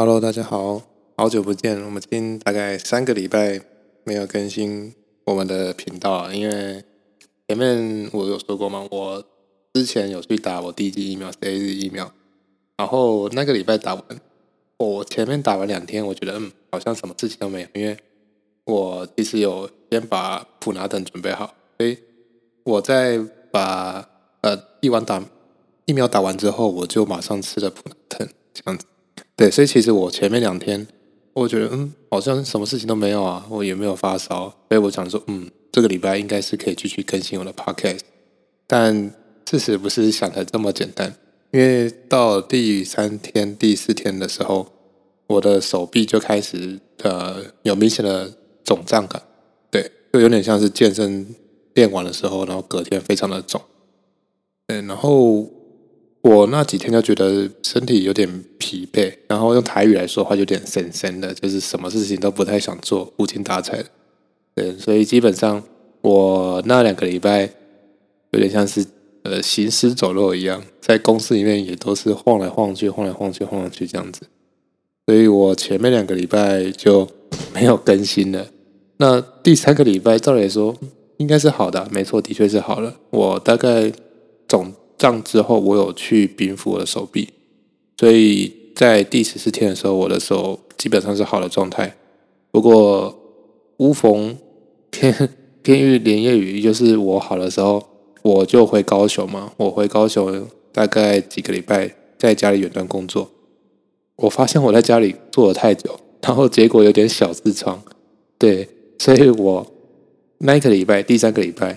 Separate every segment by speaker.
Speaker 1: Hello，大家好，好久不见。我们今大概三个礼拜没有更新我们的频道，因为前面我有说过嘛，我之前有去打我第一剂疫苗是 A 日疫苗，然后那个礼拜打完，我前面打完两天，我觉得嗯，好像什么事情都没有，因为我其实有先把普拿等准备好，所以我在把呃一完打疫苗打完之后，我就马上吃了普拿疼，这样子。对，所以其实我前面两天，我觉得嗯，好像什么事情都没有啊，我也没有发烧，所以我想说，嗯，这个礼拜应该是可以继续更新我的 podcast。但事实不是想的这么简单，因为到第三天、第四天的时候，我的手臂就开始呃有明显的肿胀感，对，就有点像是健身练完的时候，然后隔天非常的肿，嗯，然后。我那几天就觉得身体有点疲惫，然后用台语来说话，有点神神的，就是什么事情都不太想做，无精打采。对，所以基本上我那两个礼拜有点像是呃行尸走肉一样，在公司里面也都是晃来晃去，晃来晃去，晃来去这样子。所以我前面两个礼拜就没有更新了。那第三个礼拜照理说应该是好的，没错，的确是好了。我大概总。胀之后，我有去冰敷我的手臂，所以在第十四天的时候，我的手基本上是好的状态。不过，无逢天天遇连夜雨，就是我好的时候，我就回高雄嘛。我回高雄大概几个礼拜，在家里远端工作。我发现我在家里坐了太久，然后结果有点小痔疮。对，所以我那一个礼拜，第三个礼拜，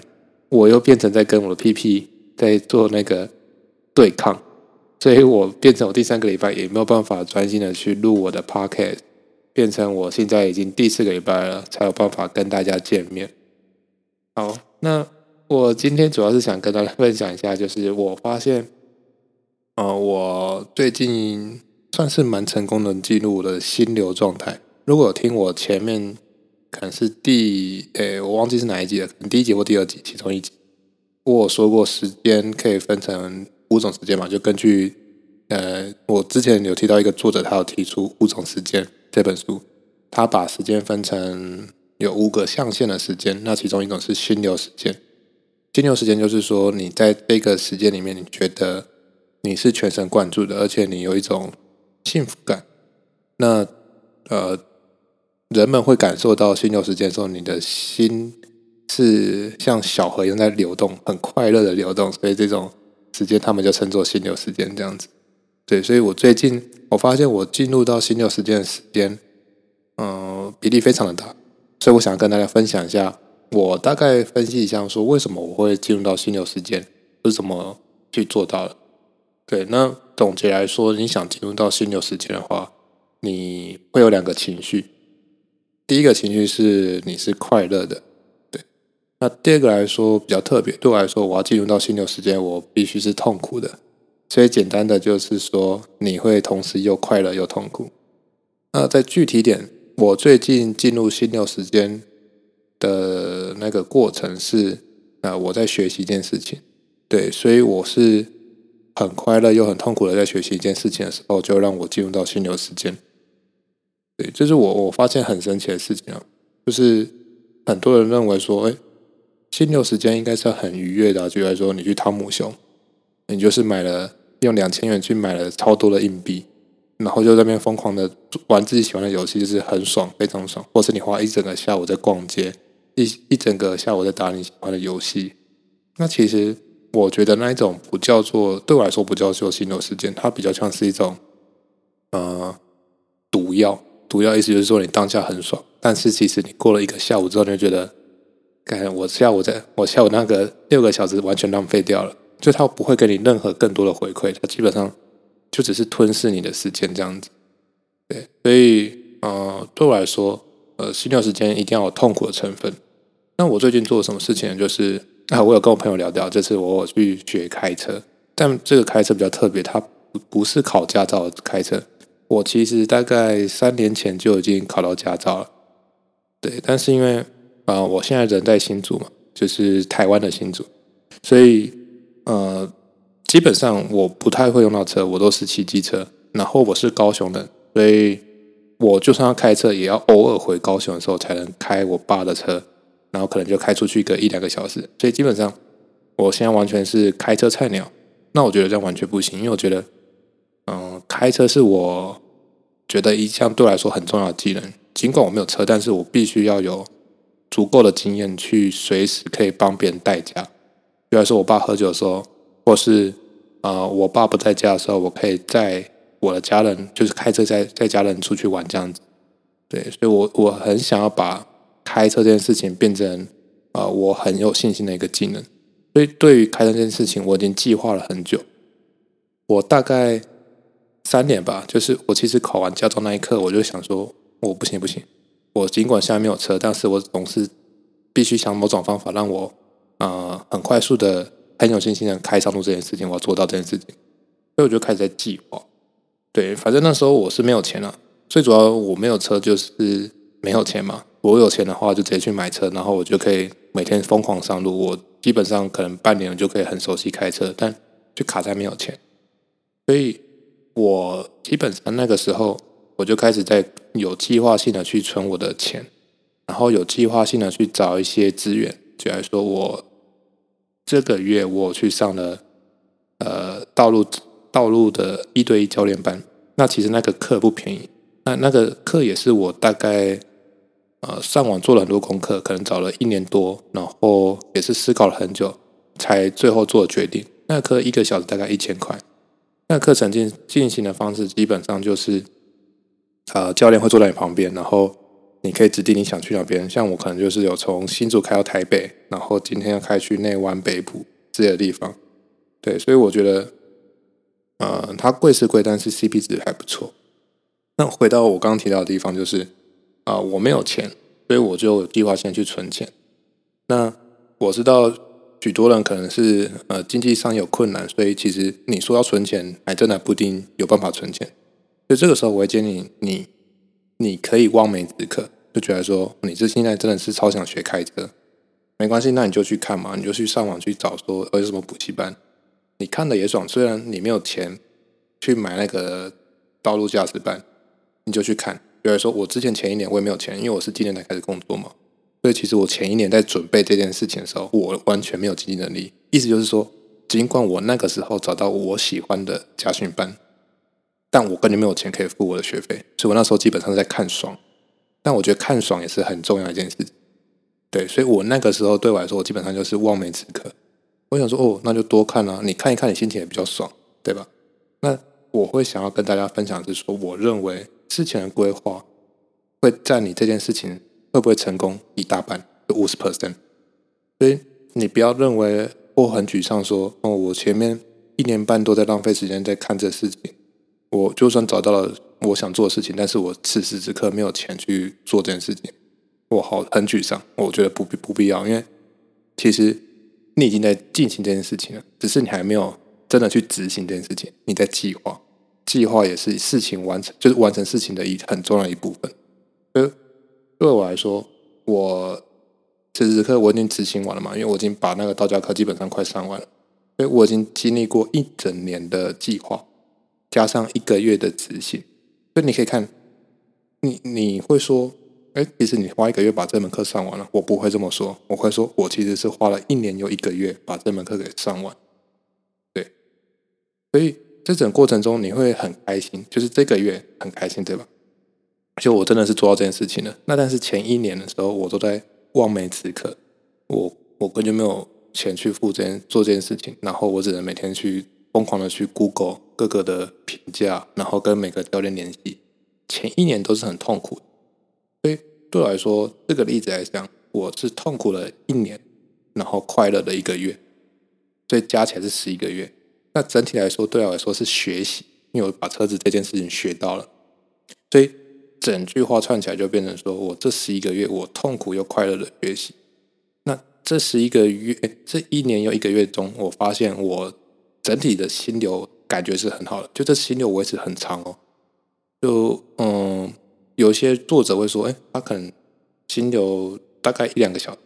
Speaker 1: 我又变成在跟我的屁屁。在做那个对抗，所以我变成我第三个礼拜也没有办法专心的去录我的 podcast，变成我现在已经第四个礼拜了才有办法跟大家见面。好，那我今天主要是想跟大家分享一下，就是我发现，呃，我最近算是蛮成功的记录我的心流状态。如果听我前面可能是第，诶，我忘记是哪一集了，可能第一集或第二集其中一集。我说过，时间可以分成五种时间嘛？就根据呃，我之前有提到一个作者，他有提出五种时间这本书，他把时间分成有五个象限的时间。那其中一种是心流时间，心流时间就是说，你在这个时间里面，你觉得你是全神贯注的，而且你有一种幸福感。那呃，人们会感受到心流时间的时候，你的心。是像小河一样在流动，很快乐的流动，所以这种时间他们就称作心流时间这样子。对，所以我最近我发现我进入到心流时间的时间，嗯，比例非常的大，所以我想跟大家分享一下，我大概分析一下说为什么我会进入到心流时间，是怎么去做到的。对，那总结来说，你想进入到心流时间的话，你会有两个情绪，第一个情绪是你是快乐的。那第二个来说比较特别，对我来说，我要进入到心流时间，我必须是痛苦的。所以简单的就是说，你会同时又快乐又痛苦。那在具体点，我最近进入心流时间的那个过程是，啊，我在学习一件事情，对，所以我是很快乐又很痛苦的在学习一件事情的时候，就让我进入到心流时间。对，这是我我发现很神奇的事情啊，就是很多人认为说，哎。心流时间应该是很愉悦的，就来说你去汤姆熊，你就是买了用两千元去买了超多的硬币，然后就在那边疯狂的玩自己喜欢的游戏，就是很爽，非常爽。或是你花一整个下午在逛街，一一整个下午在打你喜欢的游戏，那其实我觉得那一种不叫做对我来说不叫做心流时间，它比较像是一种呃毒药。毒药意思就是说你当下很爽，但是其实你过了一个下午之后，你就觉得。我下午在我下午那个六个小时完全浪费掉了，就他不会给你任何更多的回馈，他基本上就只是吞噬你的时间这样子。对，所以呃，对我来说，呃，心跳时间一定要有痛苦的成分。那我最近做了什么事情？就是啊，我有跟我朋友聊聊，这次我去学开车，但这个开车比较特别，它不不是考驾照开车。我其实大概三年前就已经考到驾照了，对，但是因为啊，我现在人在新竹嘛，就是台湾的新竹，所以呃，基本上我不太会用到车，我都是骑机车。然后我是高雄人，所以我就算要开车，也要偶尔回高雄的时候才能开我爸的车，然后可能就开出去个一两个小时。所以基本上，我现在完全是开车菜鸟。那我觉得这样完全不行，因为我觉得，嗯，开车是我觉得一项对我来说很重要的技能。尽管我没有车，但是我必须要有足够的经验去随时可以帮别人代驾。比如说我爸喝酒的时候，或是呃我爸不在家的时候，我可以在我的家人，就是开车载载家人出去玩这样子。对，所以我我很想要把开车这件事情变成啊我很有信心的一个技能。所以，对于开车这件事情，我已经计划了很久。我大概三年吧，就是我其实考完驾照那一刻，我就想说，我不行不行。我尽管现在没有车，但是我总是必须想某种方法让我呃很快速的、很有信心的开上路这件事情，我要做到这件事情。所以我就开始在计划。对，反正那时候我是没有钱了，最主要我没有车就是没有钱嘛。我有钱的话，就直接去买车，然后我就可以每天疯狂上路。我基本上可能半年就可以很熟悉开车，但就卡在没有钱。所以我基本上那个时候，我就开始在有计划性的去存我的钱，然后有计划性的去找一些资源。就来说，我这个月我去上了呃道路道路的一对一教练班。那其实那个课不便宜，那那个课也是我大概。呃，上网做了很多功课，可能找了一年多，然后也是思考了很久，才最后做决定。那课一个小时大概一千块。那课程进进行的方式基本上就是，呃，教练会坐在你旁边，然后你可以指定你想去哪边。像我可能就是有从新竹开到台北，然后今天要开去内湾北部这些地方。对，所以我觉得，呃，它贵是贵，但是 CP 值还不错。那回到我刚刚提到的地方，就是。啊，我没有钱，所以我就计划先去存钱。那我知道许多人可能是呃经济上有困难，所以其实你说要存钱，还真的不一定有办法存钱。所以这个时候，我会建议你，你可以望梅止渴，就觉得说你这现在真的是超想学开车，没关系，那你就去看嘛，你就去上网去找说有什么补习班，你看的也爽。虽然你没有钱去买那个道路驾驶班，你就去看。比如说，我之前前一年我也没有钱，因为我是今年才开始工作嘛，所以其实我前一年在准备这件事情的时候，我完全没有经济能力。意思就是说，尽管我那个时候找到我喜欢的家训班，但我根本没有钱可以付我的学费，所以我那时候基本上是在看爽。但我觉得看爽也是很重要一件事，对，所以我那个时候对我来说，我基本上就是望梅止渴。我想说，哦，那就多看啊，你看一看，你心情也比较爽，对吧？那我会想要跟大家分享是说，我认为。事前的规划会占你这件事情会不会成功一大半，五十 percent。所以你不要认为我很沮丧，说哦，我前面一年半都在浪费时间在看这事情。我就算找到了我想做的事情，但是我此时此刻没有钱去做这件事情，我好很沮丧。我觉得不必不必要，因为其实你已经在进行这件事情了，只是你还没有真的去执行这件事情，你在计划。计划也是事情完成，就是完成事情的一很重要一部分。所以对我来说，我此时此刻我已经执行完了嘛，因为我已经把那个道教课基本上快上完了，所以我已经经历过一整年的计划，加上一个月的执行。所以你可以看，你你会说，哎，其实你花一个月把这门课上完了。我不会这么说，我会说我其实是花了一年又一个月把这门课给上完。对，所以。这整过程中你会很开心，就是这个月很开心，对吧？就我真的是做到这件事情了。那但是前一年的时候，我都在望梅止渴，我我根本就没有钱去付这件做这件事情，然后我只能每天去疯狂的去 Google 各个的评价，然后跟每个教练联系。前一年都是很痛苦，所以对我来说，这个例子来讲，我是痛苦了一年，然后快乐的一个月，所以加起来是十一个月。那整体来说，对我来说是学习，因为我把车子这件事情学到了，所以整句话串起来就变成说我这十一个月我痛苦又快乐的学习。那这十一个月，这一年又一个月中，我发现我整体的心流感觉是很好的，就这心流维持很长哦。就嗯，有些作者会说，哎，他可能心流大概一两个小时，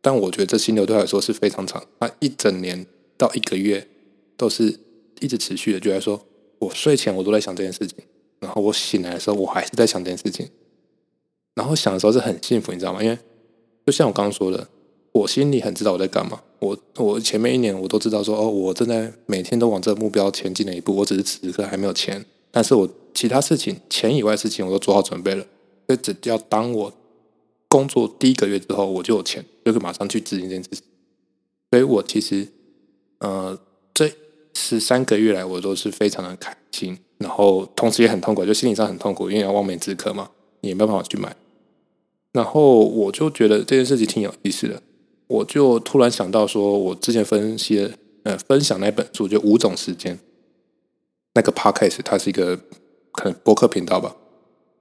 Speaker 1: 但我觉得这心流对他来说是非常长，他一整年到一个月。都是一直持续的，就来说，我睡前我都在想这件事情，然后我醒来的时候，我还是在想这件事情。然后想的时候是很幸福，你知道吗？因为就像我刚刚说的，我心里很知道我在干嘛。我我前面一年我都知道说，哦，我正在每天都往这个目标前进了一步。我只是此刻还没有钱，但是我其他事情钱以外的事情我都做好准备了。所以只要当我工作第一个月之后，我就有钱，就可以马上去执行这件事情。所以我其实呃这十三个月来，我都是非常的开心，然后同时也很痛苦，就心理上很痛苦，因为要望梅止渴嘛，也没办法去买。然后我就觉得这件事情挺有意思的，我就突然想到说，我之前分析呃分享那本书就五种时间，那个 podcast 它是一个可能博客频道吧，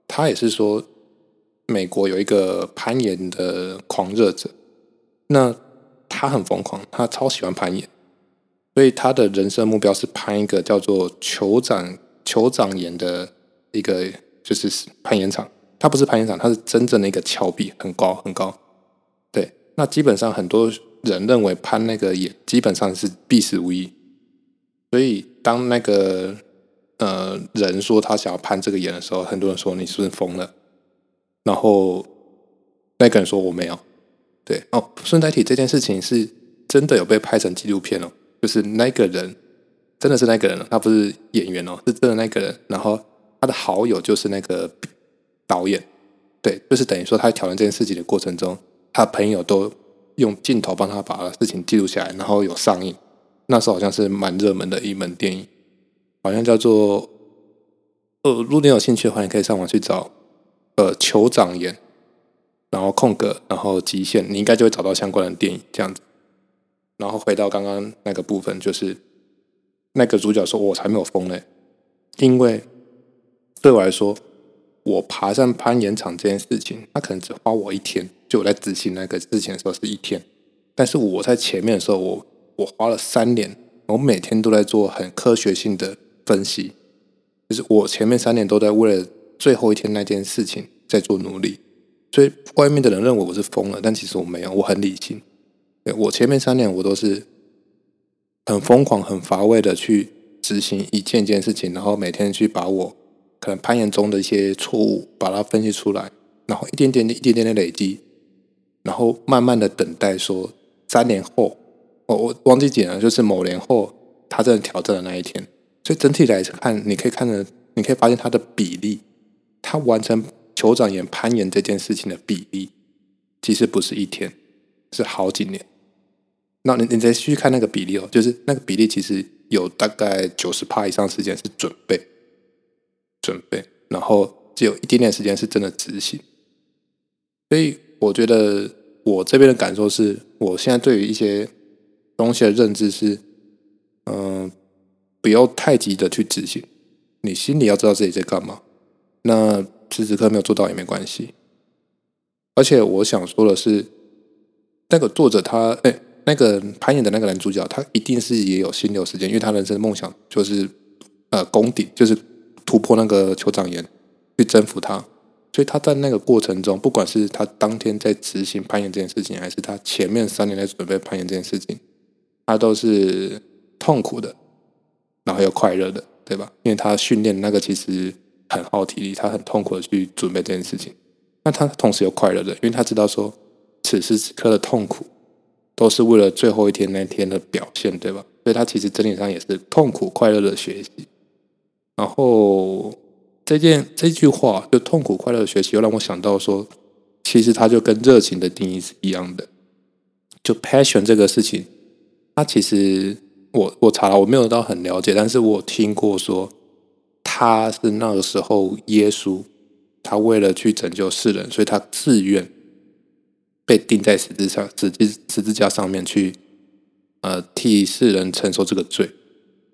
Speaker 1: 他也是说美国有一个攀岩的狂热者，那他很疯狂，他超喜欢攀岩，所以他的人生目标是攀一个叫做酋长酋长岩的一个就是攀岩场。它不是攀岩场，它是真正的一个峭壁，很高很高。对，那基本上很多人认为攀那个岩基本上是必死无疑。所以当那个呃人说他想要攀这个岩的时候，很多人说你是不是疯了？然后那个人说我没有。对哦，顺带提这件事情是真的有被拍成纪录片哦，就是那个人真的是那个人，他不是演员哦，是真的那个人。然后他的好友就是那个。导演，对，就是等于说他挑战这件事情的过程中，他朋友都用镜头帮他把事情记录下来，然后有上映。那时候好像是蛮热门的一门电影，好像叫做……呃，如果你有兴趣的话，你可以上网去找，呃，酋长演，然后空格，然后极限，你应该就会找到相关的电影这样子。然后回到刚刚那个部分，就是那个主角说：“我才没有疯嘞，因为对我来说。”我爬上攀岩场这件事情，他可能只花我一天。就我在执行那个事情的时候是一天，但是我在前面的时候，我我花了三年，我每天都在做很科学性的分析，就是我前面三年都在为了最后一天那件事情在做努力。所以外面的人认为我是疯了，但其实我没有，我很理性。我前面三年我都是很疯狂、很乏味的去执行一件件事情，然后每天去把我。可能攀岩中的一些错误，把它分析出来，然后一点点、一点点的累积，然后慢慢的等待，说三年后，我我忘记讲了，就是某年后，他真的挑战的那一天。所以整体来看，你可以看着，你可以发现他的比例，他完成酋长岩攀岩这件事情的比例，其实不是一天，是好几年。那你你再去看那个比例哦，就是那个比例其实有大概九十趴以上时间是准备。准备，然后只有一点点时间是真的执行，所以我觉得我这边的感受是，我现在对于一些东西的认知是，嗯，不要太急的去执行，你心里要知道自己在干嘛。那此时此刻没有做到也没关系。而且我想说的是，那个作者他，哎，那个攀岩的那个男主角，他一定是也有心流时间，因为他人生梦想就是呃攻顶，就是。突破那个酋长岩，去征服它，所以他在那个过程中，不管是他当天在执行攀岩这件事情，还是他前面三年在准备攀岩这件事情，他都是痛苦的，然后又快乐的，对吧？因为他训练那个其实很耗体力，他很痛苦的去准备这件事情。那他同时又快乐的，因为他知道说此时此刻的痛苦都是为了最后一天那天的表现，对吧？所以他其实整体上也是痛苦快乐的学习。然后这件这句话就痛苦快乐的学习，又让我想到说，其实它就跟热情的定义是一样的。就 passion 这个事情，它其实我我查了，我没有到很了解，但是我听过说，他是那个时候耶稣，他为了去拯救世人，所以他自愿被钉在十字上十字十字架上面去，呃，替世人承受这个罪。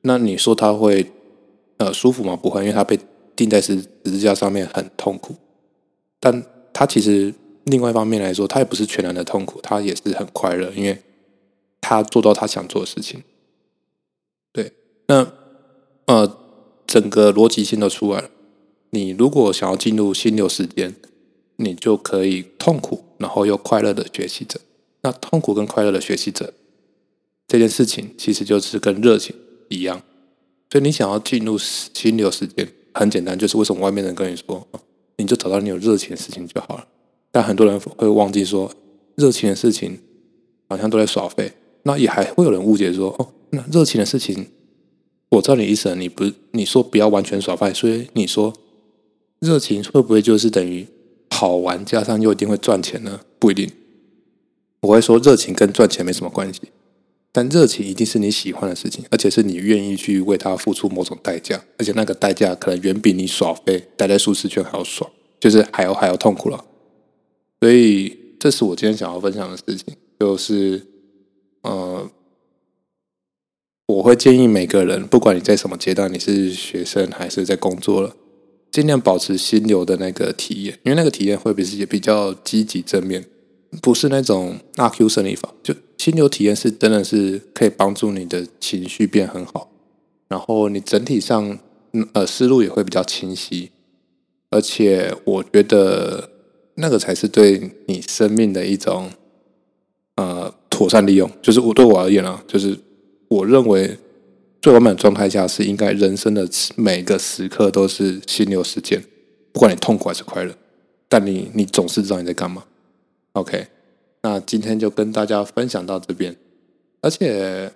Speaker 1: 那你说他会？呃，舒服吗？不会，因为他被钉在十十字架上面很痛苦。但他其实另外一方面来说，他也不是全然的痛苦，他也是很快乐，因为他做到他想做的事情。对，那呃，整个逻辑性都出来了。你如果想要进入心流时间，你就可以痛苦，然后又快乐的学习者。那痛苦跟快乐的学习者这件事情，其实就是跟热情一样。所以你想要进入心流时间，很简单，就是为什么外面人跟你说，你就找到你有热情的事情就好了。但很多人会忘记说，热情的事情好像都在耍废。那也还会有人误解说，哦，那热情的事情，我知道你意思，你不你说不要完全耍废，所以你说热情会不会就是等于好玩加上又一定会赚钱呢？不一定。我会说热情跟赚钱没什么关系，但热情一定是你喜欢的事情，而且是你愿意去为它付出某种代价，而且那个代价可能远比你耍飞待在舒适圈还要爽，就是还要还要痛苦了。所以，这是我今天想要分享的事情，就是，呃，我会建议每个人，不管你在什么阶段，你是学生还是在工作了，尽量保持心流的那个体验，因为那个体验会比也比较积极正面，不是那种阿 Q 胜利法。就心流体验是真的是可以帮助你的情绪变很好，然后你整体上呃思路也会比较清晰，而且我觉得。那个才是对你生命的一种呃妥善利用，就是我对我而言啊，就是我认为最完美的状态下是应该人生的每个时刻都是心流时间，不管你痛苦还是快乐，但你你总是知道你在干嘛。OK，那今天就跟大家分享到这边，而且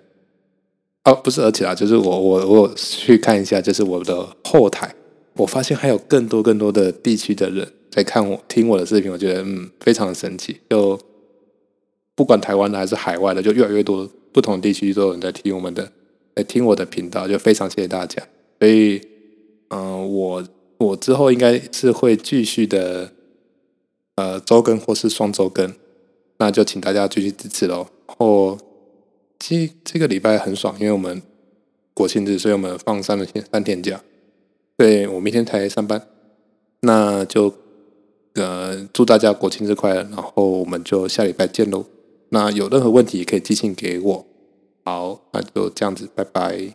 Speaker 1: 哦不是而且啊，就是我我我去看一下，就是我的后台，我发现还有更多更多的地区的人。在看我听我的视频，我觉得嗯非常的神奇。就不管台湾的还是海外的，就越来越多不同地区都有人在听我们的，在听我的频道，就非常谢谢大家。所以嗯，我我之后应该是会继续的呃周更或是双周更，那就请大家继续支持喽。或这这个礼拜很爽，因为我们国庆日，所以我们放三天三天假。对我明天才上班，那就。呃，祝大家国庆日快乐！然后我们就下礼拜见喽。那有任何问题可以寄信给我。好，那就这样子，拜拜。